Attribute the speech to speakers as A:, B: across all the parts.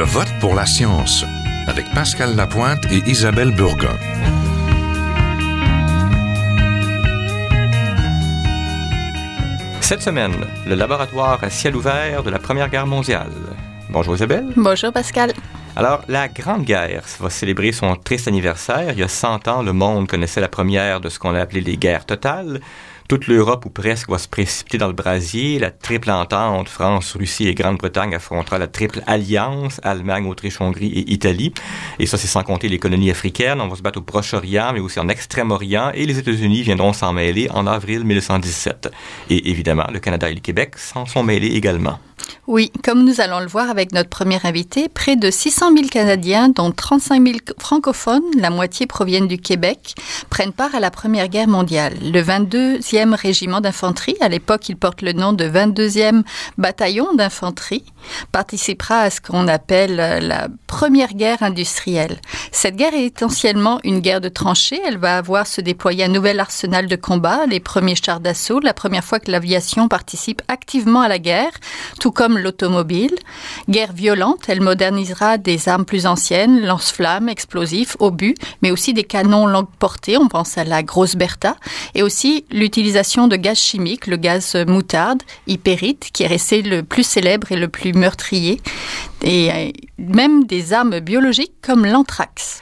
A: Je vote pour la science avec Pascal Lapointe et Isabelle Burgon.
B: Cette semaine, le laboratoire à ciel ouvert de la Première Guerre mondiale. Bonjour Isabelle.
C: Bonjour Pascal.
B: Alors, la Grande Guerre va célébrer son triste anniversaire. Il y a 100 ans, le monde connaissait la première de ce qu'on a appelé les guerres totales toute l'Europe ou presque va se précipiter dans le brasier. La triple entente, France, Russie et Grande-Bretagne affrontera la triple alliance, Allemagne, Autriche, Hongrie et Italie. Et ça, c'est sans compter les colonies africaines. On va se battre au Proche-Orient, mais aussi en Extrême-Orient. Et les États-Unis viendront s'en mêler en avril 1917. Et évidemment, le Canada et le Québec s'en sont mêlés également.
C: Oui, comme nous allons le voir avec notre premier invité, près de 600 000 Canadiens, dont 35 000 francophones, la moitié proviennent du Québec, prennent part à la Première Guerre mondiale. Le 22e régiment d'infanterie, à l'époque il porte le nom de 22e bataillon d'infanterie, participera à ce qu'on appelle la Première Guerre industrielle. Cette guerre est essentiellement une guerre de tranchées. Elle va avoir se déployer un nouvel arsenal de combat, les premiers chars d'assaut, la première fois que l'aviation participe activement à la guerre, comme l'automobile. Guerre violente, elle modernisera des armes plus anciennes, lance-flammes, explosifs, obus, mais aussi des canons longue portée, on pense à la grosse Bertha, et aussi l'utilisation de gaz chimiques, le gaz moutarde, hypérite, qui est resté le plus célèbre et le plus meurtrier, et euh, même des armes biologiques comme l'anthrax.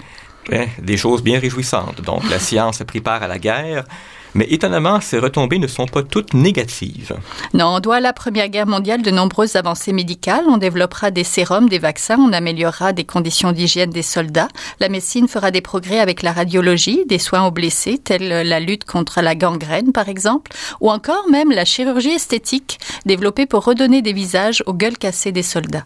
B: des choses bien réjouissantes. Donc, la science part à la guerre. Mais étonnamment, ces retombées ne sont pas toutes négatives.
C: Non, on doit à la Première Guerre mondiale de nombreuses avancées médicales. On développera des sérums, des vaccins, on améliorera des conditions d'hygiène des soldats. La médecine fera des progrès avec la radiologie, des soins aux blessés, tels la lutte contre la gangrène, par exemple, ou encore même la chirurgie esthétique, développée pour redonner des visages aux gueules cassées des soldats.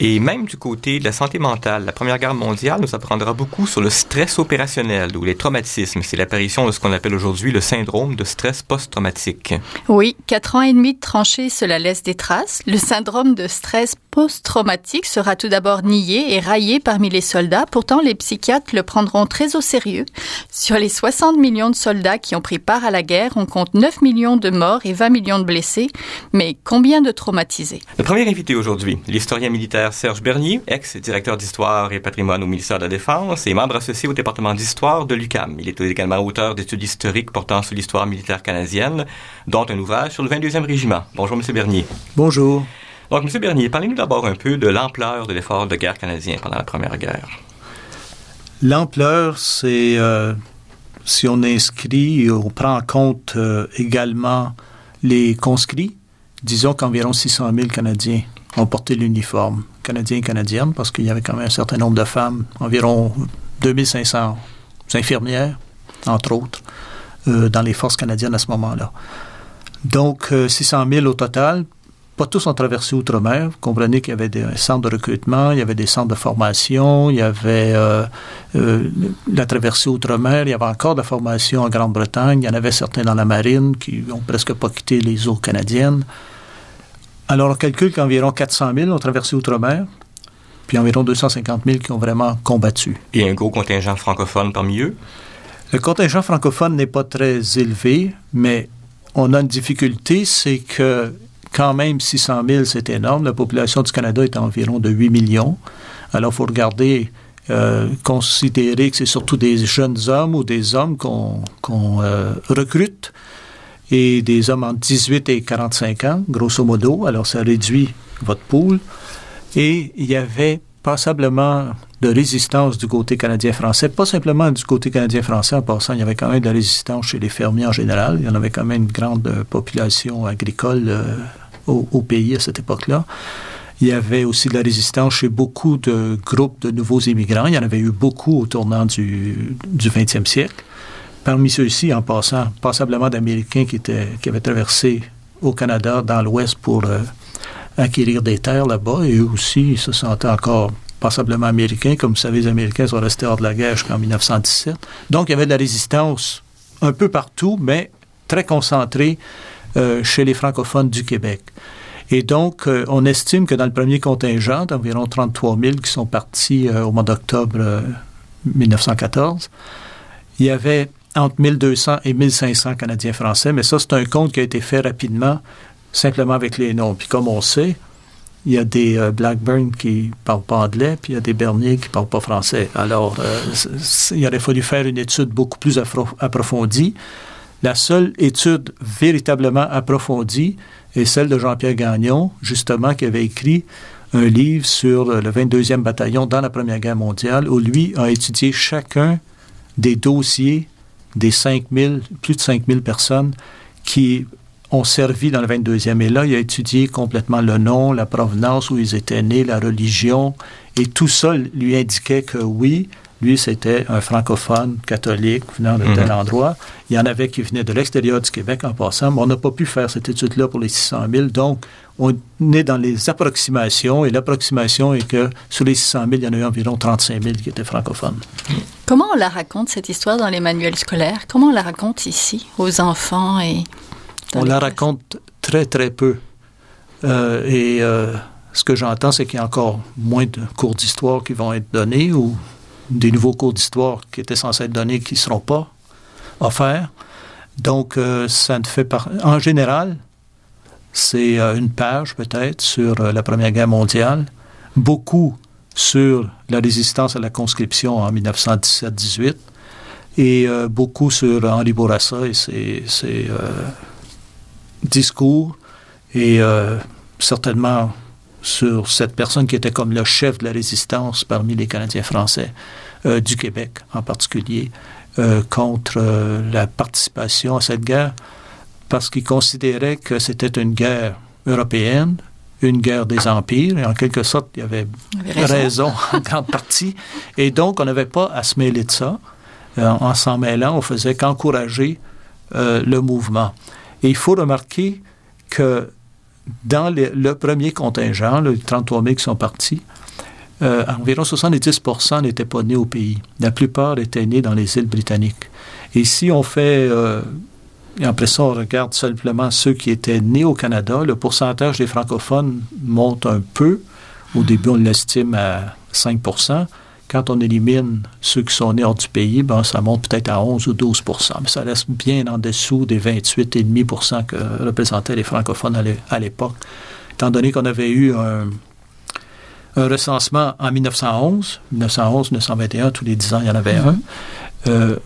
B: Et même du côté de la santé mentale, la Première Guerre mondiale nous apprendra beaucoup sur le stress opérationnel ou les traumatismes. C'est l'apparition de ce qu'on appelle aujourd'hui le syndrome de stress post-traumatique.
C: Oui, quatre ans et demi de tranchée, cela laisse des traces. Le syndrome de stress post-traumatique sera tout d'abord nié et raillé parmi les soldats. Pourtant, les psychiatres le prendront très au sérieux. Sur les 60 millions de soldats qui ont pris part à la guerre, on compte 9 millions de morts et 20 millions de blessés. Mais combien de traumatisés?
B: Le premier invité aujourd'hui, l'historien militaire Serge Bernier, ex-directeur d'histoire et patrimoine au ministère de la Défense et membre associé au département d'histoire de l'UCAM. Il est également auteur d'études historiques portant sur l'histoire militaire canadienne, dont un ouvrage sur le 22e régiment. Bonjour, M. Bernier.
D: Bonjour.
B: Donc, M. Bernier, parlez-nous d'abord un peu de l'ampleur de l'effort de guerre canadien pendant la Première Guerre.
D: L'ampleur, c'est euh, si on inscrit, on prend en compte euh, également les conscrits, disons qu'environ 600 000 Canadiens ont porté l'uniforme canadiens et canadiennes, parce qu'il y avait quand même un certain nombre de femmes, environ 2500 infirmières, entre autres, euh, dans les forces canadiennes à ce moment-là. Donc, 600 euh, 000 au total. Pas tous ont traversé Outre-mer. Vous comprenez qu'il y avait des centres de recrutement, il y avait des centres de formation, il y avait euh, la traversée Outre-mer, il y avait encore de la formation en Grande-Bretagne, il y en avait certains dans la marine qui n'ont presque pas quitté les eaux canadiennes. Alors, on calcule qu'environ 400 000 ont traversé Outre-mer, puis environ 250 000 qui ont vraiment combattu.
B: Et un gros contingent francophone parmi eux?
D: Le contingent francophone n'est pas très élevé, mais on a une difficulté, c'est que quand même 600 000, c'est énorme. La population du Canada est environ de 8 millions. Alors, il faut regarder, euh, considérer que c'est surtout des jeunes hommes ou des hommes qu'on euh, recrute et des hommes entre 18 et 45 ans, grosso modo. Alors, ça réduit votre pool. Et il y avait passablement de résistance du côté canadien-français, pas simplement du côté canadien-français, en passant, il y avait quand même de la résistance chez les fermiers en général. Il y en avait quand même une grande euh, population agricole euh, au, pays à cette époque-là. Il y avait aussi de la résistance chez beaucoup de groupes de nouveaux immigrants. Il y en avait eu beaucoup au tournant du, du 20e siècle. Parmi ceux-ci, en passant, passablement d'Américains qui, qui avaient traversé au Canada, dans l'Ouest, pour euh, acquérir des terres là-bas, et eux aussi se sentaient encore passablement américains. Comme vous savez, les Américains sont restés hors de la guerre jusqu'en 1917. Donc, il y avait de la résistance un peu partout, mais très concentrée euh, chez les francophones du Québec. Et donc, euh, on estime que dans le premier contingent, d'environ 33 000 qui sont partis au mois d'octobre 1914, il y avait entre 1200 et 1500 Canadiens français, mais ça, c'est un compte qui a été fait rapidement, simplement avec les noms. Puis comme on sait, il y a des euh, Blackburn qui parlent pas anglais, puis il y a des Berniers qui parlent pas français. Alors, euh, il aurait fallu faire une étude beaucoup plus approfondie. La seule étude véritablement approfondie est celle de Jean-Pierre Gagnon, justement, qui avait écrit un livre sur le 22e bataillon dans la Première Guerre mondiale, où lui a étudié chacun des dossiers des 5000, plus de 5000 personnes qui ont servi dans le 22e. Et là, il a étudié complètement le nom, la provenance, où ils étaient nés, la religion. Et tout ça lui indiquait que oui, lui, c'était un francophone catholique venant de tel mhm. endroit. Il y en avait qui venaient de l'extérieur du Québec en passant, mais on n'a pas pu faire cette étude-là pour les 600 000. Donc, on est dans les approximations, et l'approximation est que sur les 600 000, il y en a eu environ 35 000 qui étaient francophones.
C: Comment on la raconte, cette histoire, dans les manuels scolaires? Comment on la raconte ici, aux enfants et
D: on la raconte très, très peu. Euh, et euh, ce que j'entends, c'est qu'il y a encore moins de cours d'histoire qui vont être donnés ou des nouveaux cours d'histoire qui étaient censés être donnés qui ne seront pas offerts. Donc, euh, ça ne fait pas. En général, c'est une page peut-être sur la Première Guerre mondiale, beaucoup sur la résistance à la conscription en 1917-18 et beaucoup sur Henri Bourassa et ses, discours et euh, certainement sur cette personne qui était comme le chef de la résistance parmi les Canadiens français euh, du Québec en particulier euh, contre la participation à cette guerre parce qu'il considérait que c'était une guerre européenne, une guerre des empires, et en quelque sorte, il y avait, raison. en grande partie. Et donc, on n'avait pas à se mêler de ça. en s'en mêlant, on faisait qu'encourager le mouvement. Et il faut remarquer que dans le premier contingent, les 33 000 qui sont partis, euh, environ 70% n'étaient pas nés au pays. La plupart étaient nés dans les îles britanniques. Et si on fait, euh, et après ça, on regarde simplement ceux qui étaient nés au Canada, le pourcentage des francophones monte un peu. Au début, on l'estime à 5 quand on élimine ceux qui sont nés hors du pays, ben, ça monte peut-être à 11 ou 12% mais ça reste bien en dessous des 28,5% que représentaient les francophones à l'époque. Étant donné qu'on avait eu un, recensement en 1911, 1911, 1921, tous les 10 ans, il y en avait un. Mm-hmm. Euh,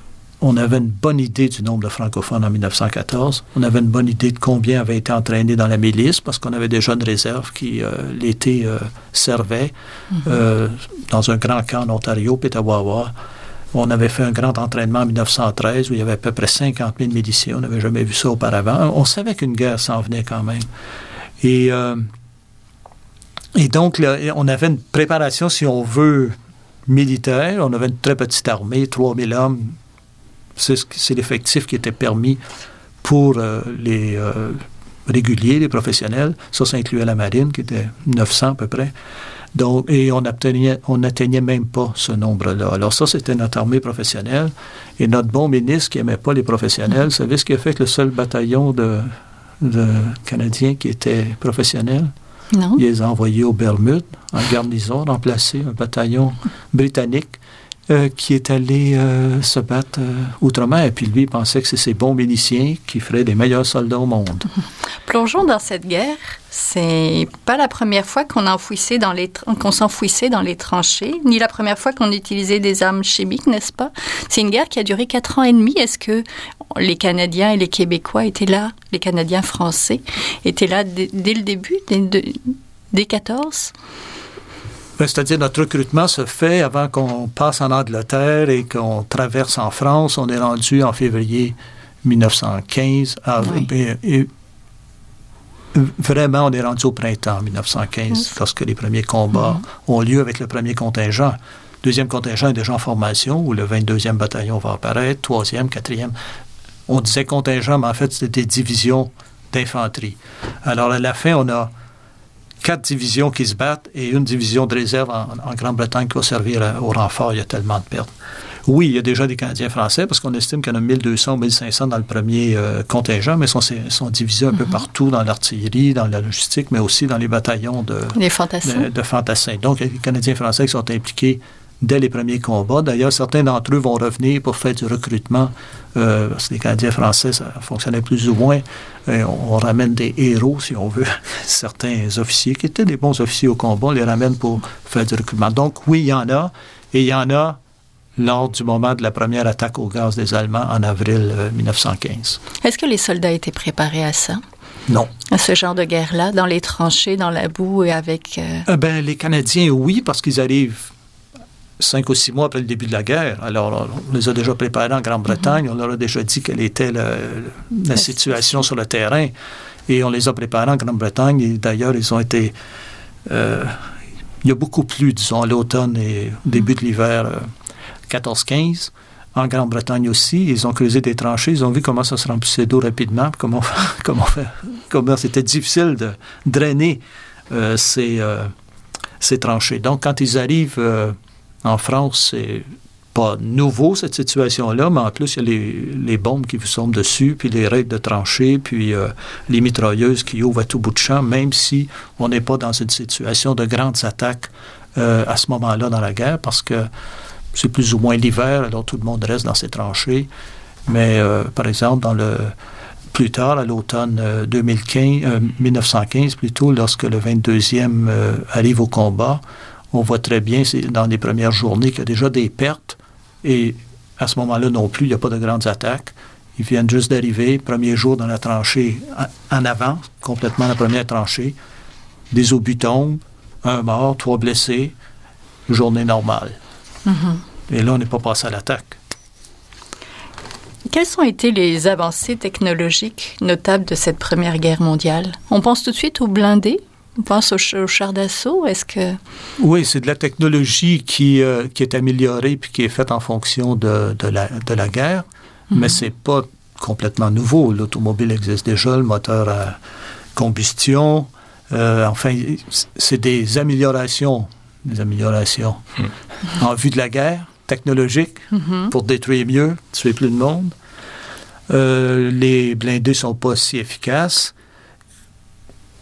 D: on avait une bonne idée du nombre de francophones en 1914. On avait une bonne idée de combien avaient été entraînés dans la milice parce qu'on avait des jeunes réserves qui, euh, l'été, euh, servaient mhm. euh, dans un grand camp en Ontario, Petawawa. On avait fait un grand entraînement en 1913 où il y avait à peu près 50 000 miliciens. On n'avait jamais vu ça auparavant. On savait qu'une guerre s'en venait quand même. Et, et donc, on avait une préparation, si on veut, militaire. On avait une très petite armée, 3000 hommes c'est l'effectif qui était permis pour euh, les euh, réguliers, les professionnels. Ça, ça incluait la marine, qui était 900 à peu près. Donc, et on atteignait, on n'atteignait même pas ce nombre-là. Alors ça, c'était notre armée professionnelle. Et notre bon ministre qui n'aimait pas les professionnels, vous savez ce qui a fait que le seul bataillon de, de Canadiens qui était professionnel,
C: non.
D: il les a envoyés aux Bermudes, en garnison, remplacer un bataillon britannique euh, qui est allé euh, se battre euh, outre-mer. Et puis lui, pensait que c'est ces bons miliciens qui feraient les meilleurs soldats au monde.
C: Plongeons dans cette guerre. C'est pas la première fois qu'on s'enfouissait dans les tranchées, ni la première fois qu'on utilisait des armes chimiques, n'est-ce pas? C'est une guerre qui a duré quatre ans et demi. Est-ce que les Canadiens et les Québécois étaient là, les Canadiens français étaient là dès, le début, dès, dès 14
D: ben, c'est-à-dire notre recrutement se fait avant qu'on passe en Angleterre et qu'on traverse en France. On est rendu en février 1915. et, vraiment, on est rendu au printemps 1915, lorsque les premiers combats mm-hmm. ont lieu avec le premier contingent. Deuxième contingent est déjà en formation, où le 22e bataillon va apparaître, troisième, quatrième. On disait contingent, mais en fait, c'était des divisions d'infanterie. Alors, à la fin, on a quatre divisions qui se battent et une division de réserve en, Grande-Bretagne qui va servir au renfort. Il y a tellement de pertes. Oui, il y a déjà des Canadiens français parce qu'on estime qu'il y en a 1200 ou 1500 dans le premier euh, contingent, mais ils sont, divisés un peu mhm. partout dans l'artillerie, dans la logistique, mais aussi dans les bataillons de,
C: fantassins.
D: de, fantassins. Donc, il y a des Canadiens français qui sont impliqués dès les premiers combats. D'ailleurs, certains d'entre eux vont revenir pour faire du recrutement, euh, parce que les Canadiens français, ça fonctionnait plus ou moins. on, ramène des héros, si on veut, certains officiers qui étaient des bons officiers au combat, on les ramène pour faire du recrutement. Donc oui, il y en a, et il y en a lors du moment de la première attaque au gaz des Allemands en avril 1915.
C: Euh, Est-ce que les soldats étaient préparés à ça?
D: Non.
C: À ce genre de guerre-là, dans les tranchées, dans la boue et avec... Euh,
D: euh, ben, les Canadiens, oui, parce qu'ils arrivent cinq ou six mois après le début de la guerre. Alors, on les a déjà préparés en Grande-Bretagne. On leur a déjà dit quelle était la, situation sur le terrain. Et on les a préparés en Grande-Bretagne. Et d'ailleurs, ils ont été... il y a beaucoup plus, disons, à l'automne et au début de l'hiver 14-15. En Grande-Bretagne aussi, ils ont creusé des tranchées, ils ont vu comment ça se remplissait d'eau rapidement, comment, comment, comment c'était difficile de drainer euh, ces, euh, ces, tranchées. Donc, quand ils arrivent euh, en France, c'est pas nouveau cette situation-là, mais en plus, il y a les, bombes qui vous tombent dessus, puis les raids de tranchées, puis les mitrailleuses qui ouvrent à tout bout de champ, même si on n'est pas dans une situation de grandes attaques à ce moment-là dans la guerre, parce que c'est plus ou moins l'hiver, alors tout le monde reste dans ses tranchées. Mais euh, par exemple, dans le plus tard, à l'automne 2015, 1915 plutôt, lorsque le 22e euh, arrive au combat, on voit très bien dans les premières journées qu'il y a déjà des pertes et à ce moment-là non plus, il n'y a pas de grandes attaques. Ils viennent juste d'arriver, premier jour dans la tranchée en avant, complètement la première tranchée. Des obus tombent, un mort, trois blessés, journée normale. Mm-hmm. Et là, on n'est pas passé à l'attaque.
C: Quelles ont été les avancées technologiques notables de cette Première Guerre mondiale? On pense tout de suite aux blindés? On pense aux, chars d'assaut. Est-ce que
D: oui, c'est de la technologie qui, euh, qui est améliorée puis qui est faite en fonction de, de, la, de la, guerre, mm-hmm. mais c'est pas complètement nouveau. L'automobile existe déjà, le moteur à combustion. Euh, enfin, c'est des améliorations des améliorations hmm. en vue de la guerre technologique mm-hmm. pour détruire mieux, tuer plus de monde. Euh, les blindés sont pas si efficaces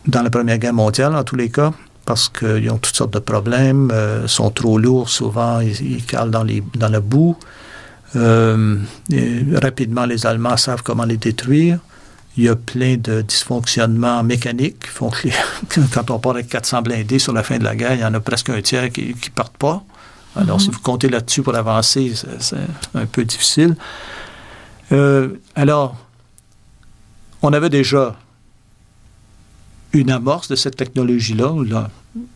D: dans la Première Guerre mondiale, en tous les cas, parce qu'ils ont toutes sortes de problèmes, euh, sont trop lourds souvent, ils, calent dans, les, dans la boue. Euh, rapidement, les Allemands savent comment les détruire. Il y a plein de dysfonctionnements mécaniques qui font que quand on part avec 400 blindés sur la fin de la guerre, il y en a presque un tiers qui ne partent pas. Alors, mhm. si vous comptez là-dessus pour avancer, c'est un peu difficile. Euh, alors, on avait déjà une amorce de cette technologie-là, là,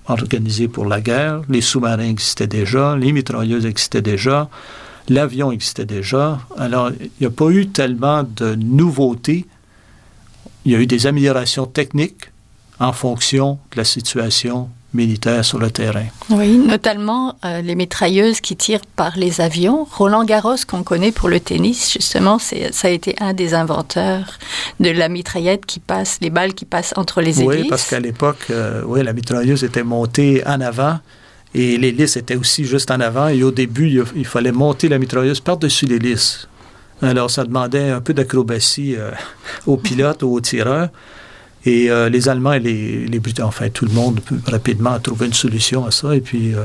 D: organisée pour la guerre. Les sous-marins existaient déjà, les mitrailleuses existaient déjà, l'avion existait déjà. Alors, il n'y a pas eu tellement de nouveautés il y a eu des améliorations techniques en fonction de la situation militaire sur le terrain.
C: Oui, notamment euh, les mitrailleuses qui tirent par les avions. Roland Garros, qu'on connaît pour le tennis, justement, ça a été un des inventeurs de la mitraillette qui passe, les balles qui passent entre les hélices.
D: Oui, parce qu'à l'époque, euh, oui, la mitrailleuse était montée en avant et l'hélice était aussi juste en avant. Et au début, il, il fallait monter la mitrailleuse par-dessus l'hélice. Alors, ça demandait un peu d'acrobatie euh, aux pilotes ou aux tireurs. Et euh, les Allemands et les, les enfin, tout le monde rapidement a trouvé une solution à ça. Et puis, euh,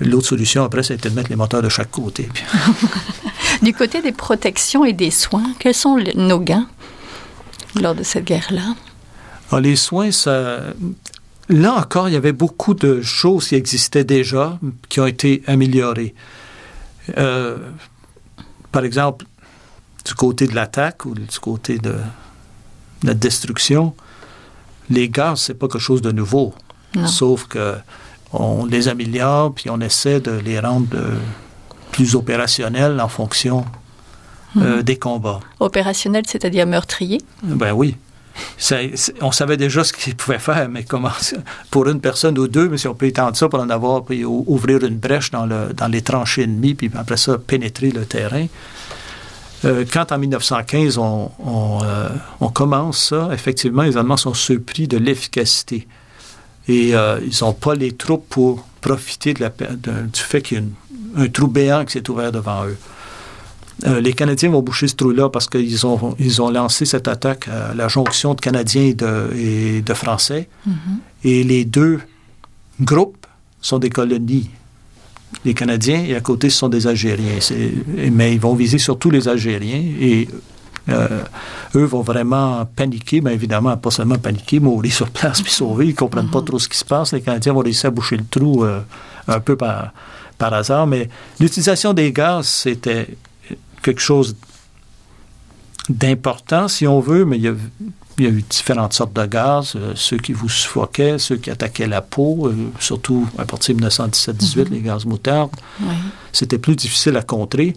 D: l'autre solution, après, c'était de mettre les moteurs de chaque côté.
C: du côté des protections et des soins, quels sont nos gains lors de cette guerre-là?
D: Ah, les soins, ça, là encore, il y avait beaucoup de choses qui existaient déjà, qui ont été améliorées. par exemple, du côté de l'attaque ou du côté de, la destruction, les gaz, c'est pas quelque chose de nouveau. Sauf que on les améliore, puis on essaie de les rendre euh, plus opérationnels en fonction euh, hmm. des combats.
C: Opérationnels, c'est-à-dire meurtriers?
D: Ben oui. on savait déjà ce qu'ils pouvaient faire, mais comment, pour une personne ou deux, mais si on peut étendre ça pour en avoir, puis ouvrir une brèche dans, le, dans les tranchées ennemies, puis après ça, pénétrer le terrain, euh, quand en 1915 euh, on, commence ça, effectivement, les Allemands sont surpris de l'efficacité. Et euh, ils n'ont pas les troupes pour profiter de la, du fait qu'il y a un trou béant qui s'est ouvert devant eux. les Canadiens vont boucher ce trou-là parce qu'ils ont, ils ont lancé cette attaque à la jonction de Canadiens et de, et de Français. Mm-hmm. Et les deux groupes sont des colonies les Canadiens et à côté, ce sont des Algériens. Mais ils vont viser surtout les Algériens et euh, eux vont vraiment paniquer, mais évidemment, pas seulement paniquer, mourir sur place puis sauver. Ils ne comprennent pas trop ce qui se passe. Les Canadiens vont réussir à boucher le trou euh, un peu par, par hasard. Mais l'utilisation des gaz, c'était quelque chose d'important, si on veut, mais il y a il y a eu différentes sortes de gaz, euh, ceux qui vous suffoquaient, ceux qui attaquaient la peau, euh, surtout à partir de 1917-18, mhm. les gaz moutardes. C'était plus difficile à contrer.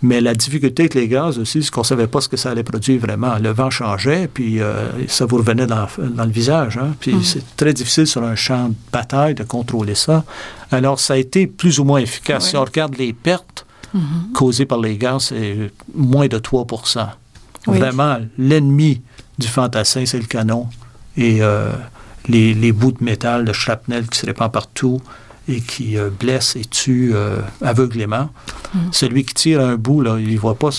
D: Mais la difficulté avec les gaz aussi, c'est qu'on ne savait pas ce que ça allait produire vraiment. Le vent changeait, puis euh, ça vous revenait dans, le visage. Hein. Puis mhm. c'est très difficile sur un champ de bataille de contrôler ça. Alors, ça a été plus ou moins efficace. Si on regarde les pertes mhm. causées par les gaz, c'est moins de 3% Vraiment, l'ennemi du fantassin, c'est le canon. Et euh, les, bouts de métal, de shrapnel qui se répand partout et qui euh, blesse et tue euh, aveuglément. Mm. Celui qui tire un bout, là, il ne voit pas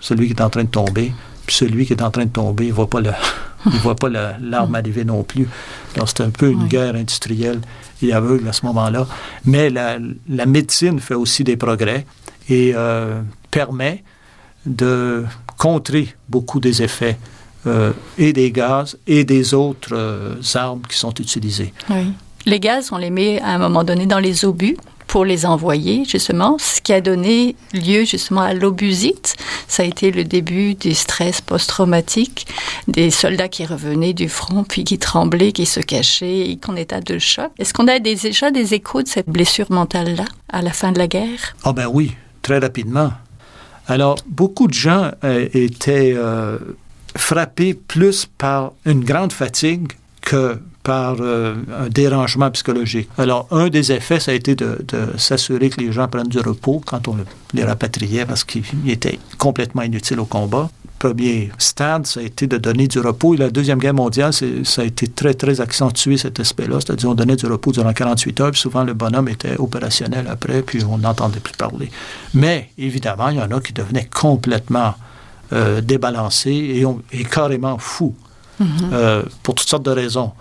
D: celui qui est en train de tomber. Puis celui qui est en train de tomber, il ne voit pas le, il voit pas l'arme mm. arriver non plus. Donc, c'est un peu une guerre industrielle et aveugle à ce moment-là. Mais la, la, médecine fait aussi des progrès et permet de contrer beaucoup des effets euh, et des gaz et des autres euh, armes qui sont utilisées.
C: Oui. Les gaz, on les met à un moment donné dans les obus pour les envoyer, justement, ce qui a donné lieu justement à l'obusite. Ça a été le début du stress post-traumatique, des soldats qui revenaient du front, puis qui tremblaient, qui se cachaient, et en état de choc. Est-ce qu'on a déjà des échos de cette blessure mentale-là à la fin de la guerre?
D: Ah oh ben oui, très rapidement. Alors, beaucoup de gens euh, étaient frappé plus par une grande fatigue que par euh, un dérangement psychologique. Alors, un des effets, ça a été de, s'assurer que les gens prennent du repos quand on les rapatriait parce qu'ils étaient complètement inutiles au combat. Premier stade, ça a été de donner du repos. Et la Deuxième Guerre mondiale, ça a été très, très accentué, cet aspect-là. C'est-à-dire, on donnait du repos durant 48 heures, puis souvent, le bonhomme était opérationnel après, puis on n'entendait plus parler. Mais, évidemment, il y en a qui devenaient complètement euh, débalancé et, carrément fou mhm. euh, pour toutes sortes de raisons.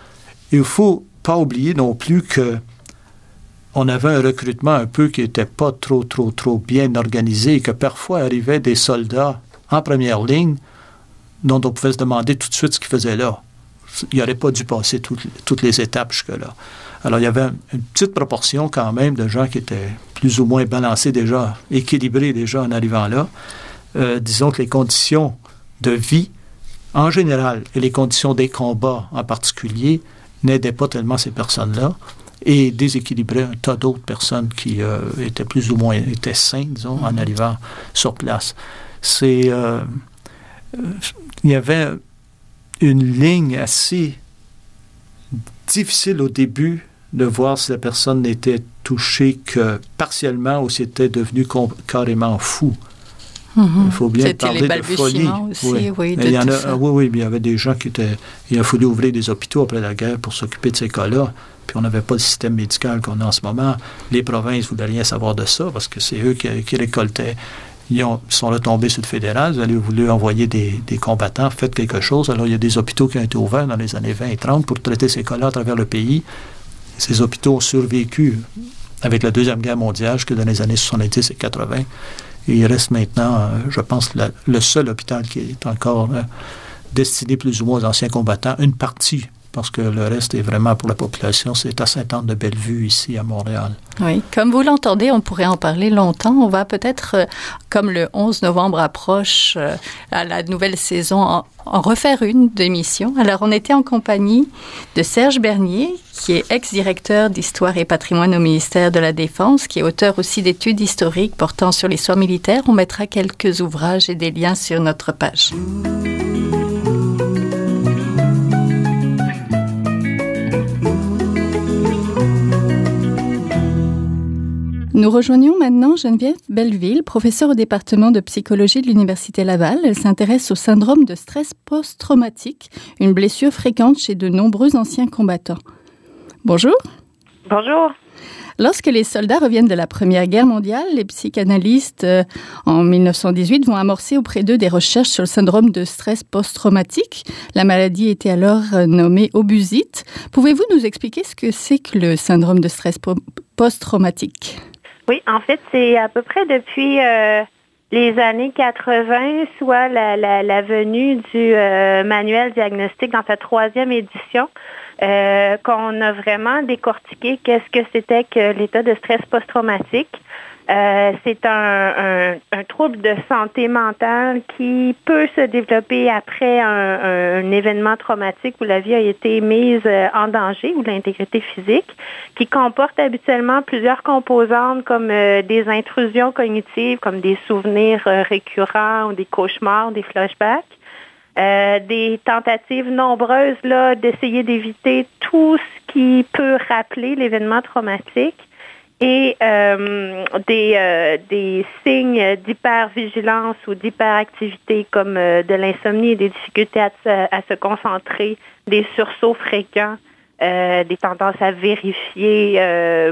D: Il ne faut pas oublier non plus que on avait un recrutement un peu qui n'était pas trop, trop, trop bien organisé et que parfois arrivaient des soldats en première ligne dont on pouvait se demander tout de suite ce qu'ils faisaient là. Il n'aurait pas dû passer toutes, les étapes jusque-là. Alors, il y avait une petite proportion quand même de gens qui étaient plus ou moins balancés déjà, équilibrés déjà en arrivant là. Euh, disons que les conditions de vie en général et les conditions des combats en particulier n'aidaient pas tellement ces personnes-là et déséquilibraient un tas d'autres personnes qui euh, étaient plus ou moins étaient disons, en arrivant sur place. C'est euh, il y avait une ligne assez difficile au début de voir si la personne n'était touchée que partiellement ou si était devenue carrément fou.
C: Il faut bien parler de folie. Aussi, oui. oui,
D: il y en a, oui, oui, il y avait des gens qui étaient. Il a fallu ouvrir des hôpitaux après la guerre pour s'occuper de ces cas-là. Puis on n'avait pas le système médical qu'on a en ce moment. Les provinces ne voulaient rien savoir de ça parce que c'est eux qui, récoltaient. Ils, sont retombés sur le fédéral. Vous avez voulu envoyer des, des, combattants, faites quelque chose. Alors il y a des hôpitaux qui ont été ouverts dans les années 20 et 30 pour traiter ces cas-là à travers le pays. Ces hôpitaux ont survécu avec la Deuxième Guerre mondiale jusque dans les années 70 et 80 il reste maintenant, euh, je pense, le seul hôpital qui est encore euh, destiné plus ou moins aux anciens combattants, une partie parce que le reste est vraiment pour la population. C'est à Sainte-Anne-de-Bellevue, ici, à Montréal.
C: Oui, comme vous l'entendez, on pourrait en parler longtemps. On va peut-être, euh, comme le 11 novembre approche euh, à la nouvelle saison, en, refaire une d'émission. Alors, on était en compagnie de Serge Bernier, qui est ex-directeur d'histoire et patrimoine au ministère de la Défense, qui est auteur aussi d'études historiques portant sur l'histoire militaire. On mettra quelques ouvrages et des liens sur notre page. Nous rejoignons maintenant Geneviève Belleville, professeure au département de psychologie de l'Université Laval. Elle s'intéresse au syndrome de stress post-traumatique, une blessure fréquente chez de nombreux anciens combattants. Bonjour.
E: Bonjour.
C: Lorsque les soldats reviennent de la Première Guerre mondiale, les psychanalystes euh, en 1918 vont amorcer auprès d'eux des recherches sur le syndrome de stress post-traumatique. La maladie était alors euh, nommée obusite. Pouvez-vous nous expliquer ce que c'est que le syndrome de stress post-traumatique?
E: Oui, en fait, c'est à peu près depuis euh, les années 80, soit la, venue du euh, manuel diagnostic dans sa troisième édition, euh, qu'on a vraiment décortiqué qu'est-ce que c'était que l'état de stress post-traumatique. Euh, c'est un, trouble de santé mentale qui peut se développer après un, événement traumatique où la vie a été mise euh, en danger ou l'intégrité physique, qui comporte habituellement plusieurs composantes comme euh, des intrusions cognitives, comme des souvenirs récurrents ou des cauchemars, des flashbacks. des tentatives nombreuses là d'essayer d'éviter tout ce qui peut rappeler l'événement traumatique et euh, des, euh, des signes d'hypervigilance ou d'hyperactivité comme euh, de l'insomnie des difficultés à, à, se concentrer, des sursauts fréquents, des tendances à vérifier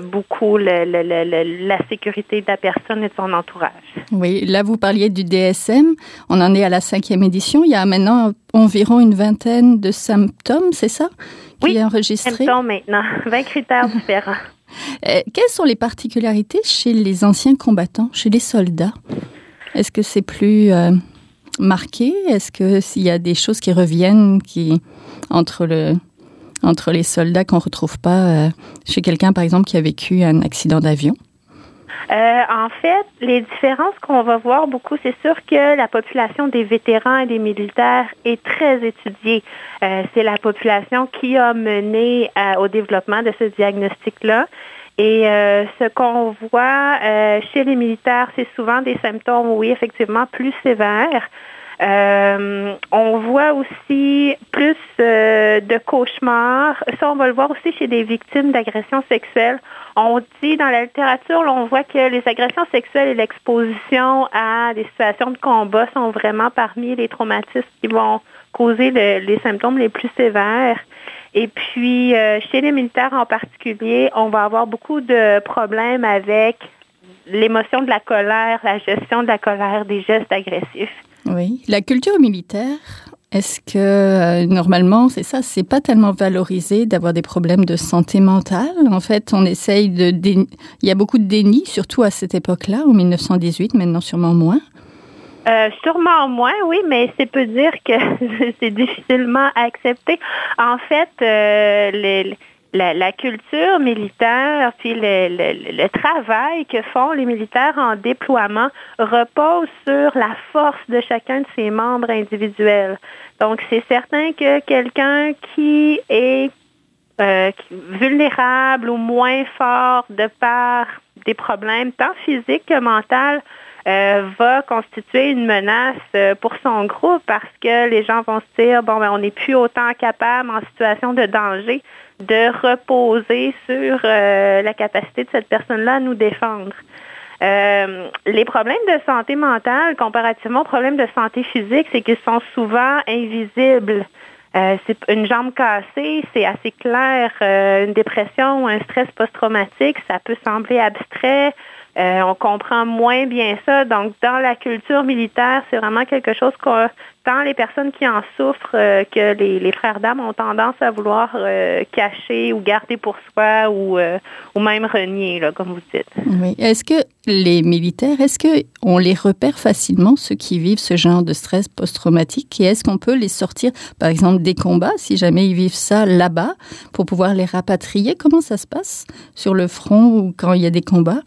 E: beaucoup le, le, la sécurité de la personne et de son entourage.
C: Oui, là vous parliez du DSM, on en est à la cinquième édition, il y a maintenant environ une vingtaine de symptômes, c'est ça
E: qui oui, est enregistré? symptômes maintenant, 20 critères différents.
C: Euh, quelles sont les particularités chez les anciens combattants, chez les soldats? Est-ce que c'est plus euh, marqué? Est-ce qu'il y a des choses qui reviennent qui, entre, le, entre les soldats qu'on ne retrouve pas euh, chez quelqu'un, par exemple, qui a vécu un accident d'avion?
E: En fait, les différences qu'on va voir beaucoup, c'est sûr que la population des vétérans et des militaires est très étudiée. c'est la population qui a mené au développement de ce diagnostic-là. Et euh, ce qu'on voit euh, chez les militaires, c'est souvent des symptômes, oui, effectivement, plus sévères. Euh, on voit aussi plus de cauchemars. Ça, on va le voir aussi chez des victimes d'agressions sexuelles. On dit dans la littérature, on voit que les agressions sexuelles et l'exposition à des situations de combat sont vraiment parmi les traumatismes qui vont causer les symptômes les plus sévères. Et puis, euh, chez les militaires en particulier, on va avoir beaucoup de problèmes avec l'émotion de la colère, la gestion de la colère, des gestes agressifs.
C: Oui. La culture militaire, est-ce que euh, normalement, c'est ça, c'est pas tellement valorisé d'avoir des problèmes de santé mentale? En fait, on essaye de. Il y a beaucoup de déni, surtout à cette époque-là, en 1918, maintenant sûrement moins.
E: Euh, sûrement moins, oui, mais c'est peut dire que c'est difficilement accepté. En fait, euh, la, culture militaire, puis le, travail que font les militaires en déploiement repose sur la force de chacun de ses membres individuels. Donc, c'est certain que quelqu'un qui est euh, vulnérable ou moins fort de par des problèmes tant physiques que mentaux euh, va constituer une menace euh, pour son groupe parce que les gens vont se dire bon ben on n'est plus autant capable en situation de danger de reposer sur euh, la capacité de cette personne-là à nous défendre. les problèmes de santé mentale, comparativement aux problèmes de santé physique, c'est qu'ils sont souvent invisibles. c'est une jambe cassée, c'est assez clair. une dépression ou un stress post-traumatique, ça peut sembler abstrait. Euh, on comprend moins bien ça. Donc, dans la culture militaire, c'est vraiment quelque chose que tant les personnes qui en souffrent euh, que les, frères d'âmes ont tendance à vouloir euh, cacher ou garder pour soi ou, ou même renier, là, comme vous dites.
C: Oui. Est-ce que les militaires, est-ce qu'on les repère facilement, ceux qui vivent ce genre de stress post-traumatique, et est-ce qu'on peut les sortir, par exemple, des combats, si jamais ils vivent ça là-bas, pour pouvoir les rapatrier? Comment ça se passe sur le front ou quand il y a des combats?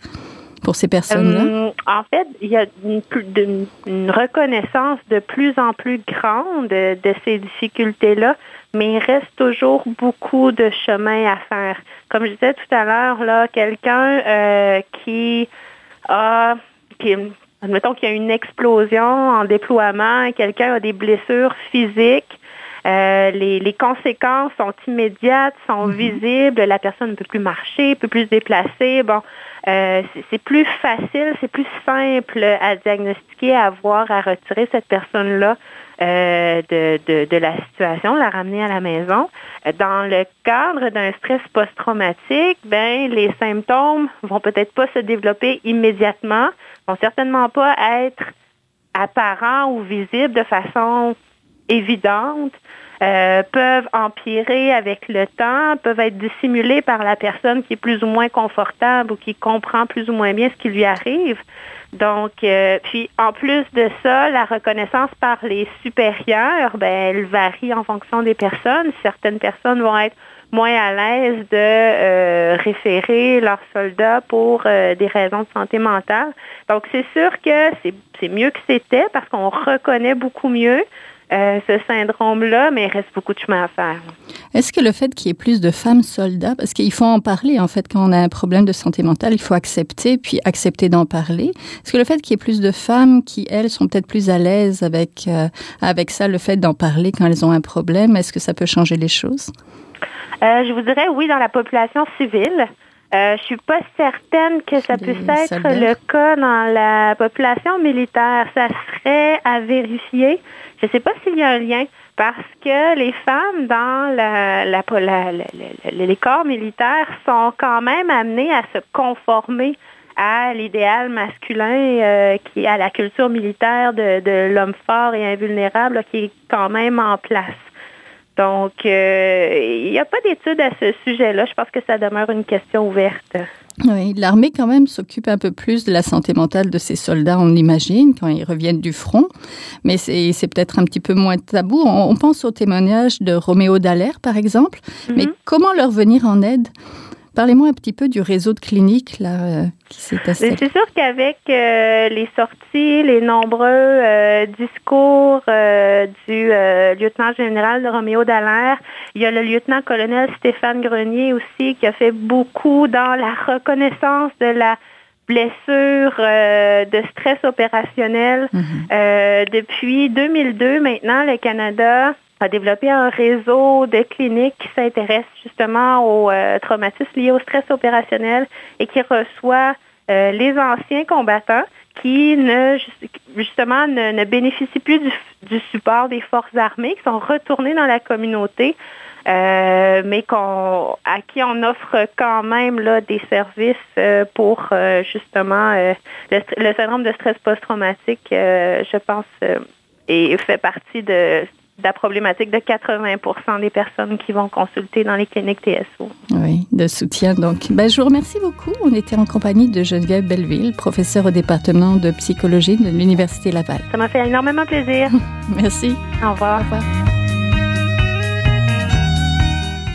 C: Euh,
E: en fait, il y a une, reconnaissance de plus en plus grande de, ces difficultés-là, mais il reste toujours beaucoup de chemin à faire. Comme je disais tout à l'heure, là, quelqu'un euh, qui a, admettons qu'il y a une explosion en déploiement, quelqu'un a des blessures physiques, euh, les, conséquences sont immédiates, sont mm-hmm. visibles, la personne ne peut plus marcher, ne peut plus se déplacer. Bon, euh, c'est plus facile, c'est plus simple à diagnostiquer, à voir, à retirer cette personne-là euh, de, de, la situation, la ramener à la maison. Dans le cadre d'un stress post-traumatique, ben les symptômes vont peut-être pas se développer immédiatement, vont certainement pas être apparents ou visibles de façon évidente. euh, peuvent empirer avec le temps, peuvent être dissimulés par la personne qui est plus ou moins confortable ou qui comprend plus ou moins bien ce qui lui arrive. Donc, euh, puis en plus de ça, la reconnaissance par les supérieurs, ben, elle varie en fonction des personnes. Certaines personnes vont être moins à l'aise de euh, référer leurs soldats pour des raisons de santé mentale. Donc, c'est sûr que c'est mieux que c'était parce qu'on reconnaît beaucoup mieux. Euh, ce syndrome-là, mais il reste beaucoup de chemin à faire.
C: Est-ce que le fait qu'il y ait plus de femmes soldats, parce qu'il faut en parler, en fait, quand on a un problème de santé mentale, il faut accepter, puis accepter d'en parler. Est-ce que le fait qu'il y ait plus de femmes qui, elles, sont peut-être plus à l'aise avec, avec ça, le fait d'en parler quand elles ont un problème, est-ce que ça peut changer les choses?
E: Euh, je vous dirais oui dans la population civile. Euh, je suis pas certaine que ça puisse être le cas dans la population militaire. Ça serait à vérifier. Je ne sais pas s'il y a un lien parce que les femmes dans la, la, les corps militaires sont quand même amenées à se conformer à l'idéal masculin euh, qui à la culture militaire de, de l'homme fort et invulnérable qui est quand même en place. Donc, euh, il n'y a pas d'études à ce sujet-là. Je pense que ça demeure une question ouverte.
C: Oui, l'armée quand même s'occupe un peu plus de la santé mentale de ses soldats, on l'imagine, quand ils reviennent du front. Mais c'est peut-être un petit peu moins tabou. On, pense au témoignage de Roméo Dallaire, par exemple. Mais mhm. comment leur venir en aide? Parlez-moi un petit peu du réseau de cliniques là, euh, qui s'est
E: C'est sûr qu'avec euh, les sorties, les nombreux euh, discours du lieutenant général Roméo Dallaire, il y a le lieutenant-colonel Stéphane Grenier aussi qui a fait beaucoup dans la reconnaissance de la blessure de stress opérationnel. Mm-hmm. depuis 2002 maintenant, le Canada a développé un réseau de cliniques qui s'intéressent justement aux euh, traumatismes liés au stress opérationnel et qui reçoit euh, les anciens combattants qui ne justement ne, bénéficient plus du, support des forces armées, qui sont retournés dans la communauté, euh, mais à qui on offre quand même là des services pour justement le, syndrome de stress post-traumatique, je pense, et fait partie de de la problématique de 80 des personnes qui vont consulter dans les cliniques TSO.
C: Oui, de soutien. Donc, ben, je vous remercie beaucoup. On était en compagnie de Geneviève Belleville, professeure au département de psychologie de l'Université Laval.
E: Ça m'a fait énormément plaisir.
C: Merci.
E: Au revoir. Au revoir.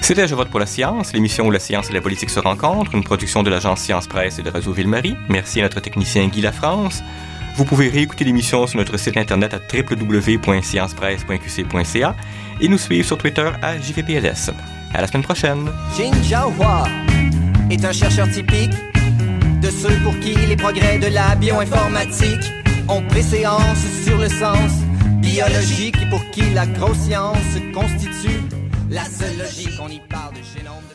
B: C'était Je vote pour la science, l'émission où la science et la politique se rencontrent, une production de l'agence Science Presse et de Réseau Ville-Marie. Merci à notre technicien Guy Lafrance. Vous pouvez réécouter l'émission sur notre site internet à www.sciencepresse.qc.ca et nous suivre sur Twitter à JVPLS. À la semaine prochaine.
F: Jin Hua est un chercheur typique de ceux pour qui les progrès de la bioinformatique ont préséance sur le sens biologique et pour qui la grosse science constitue la seule logique. On y parle de génome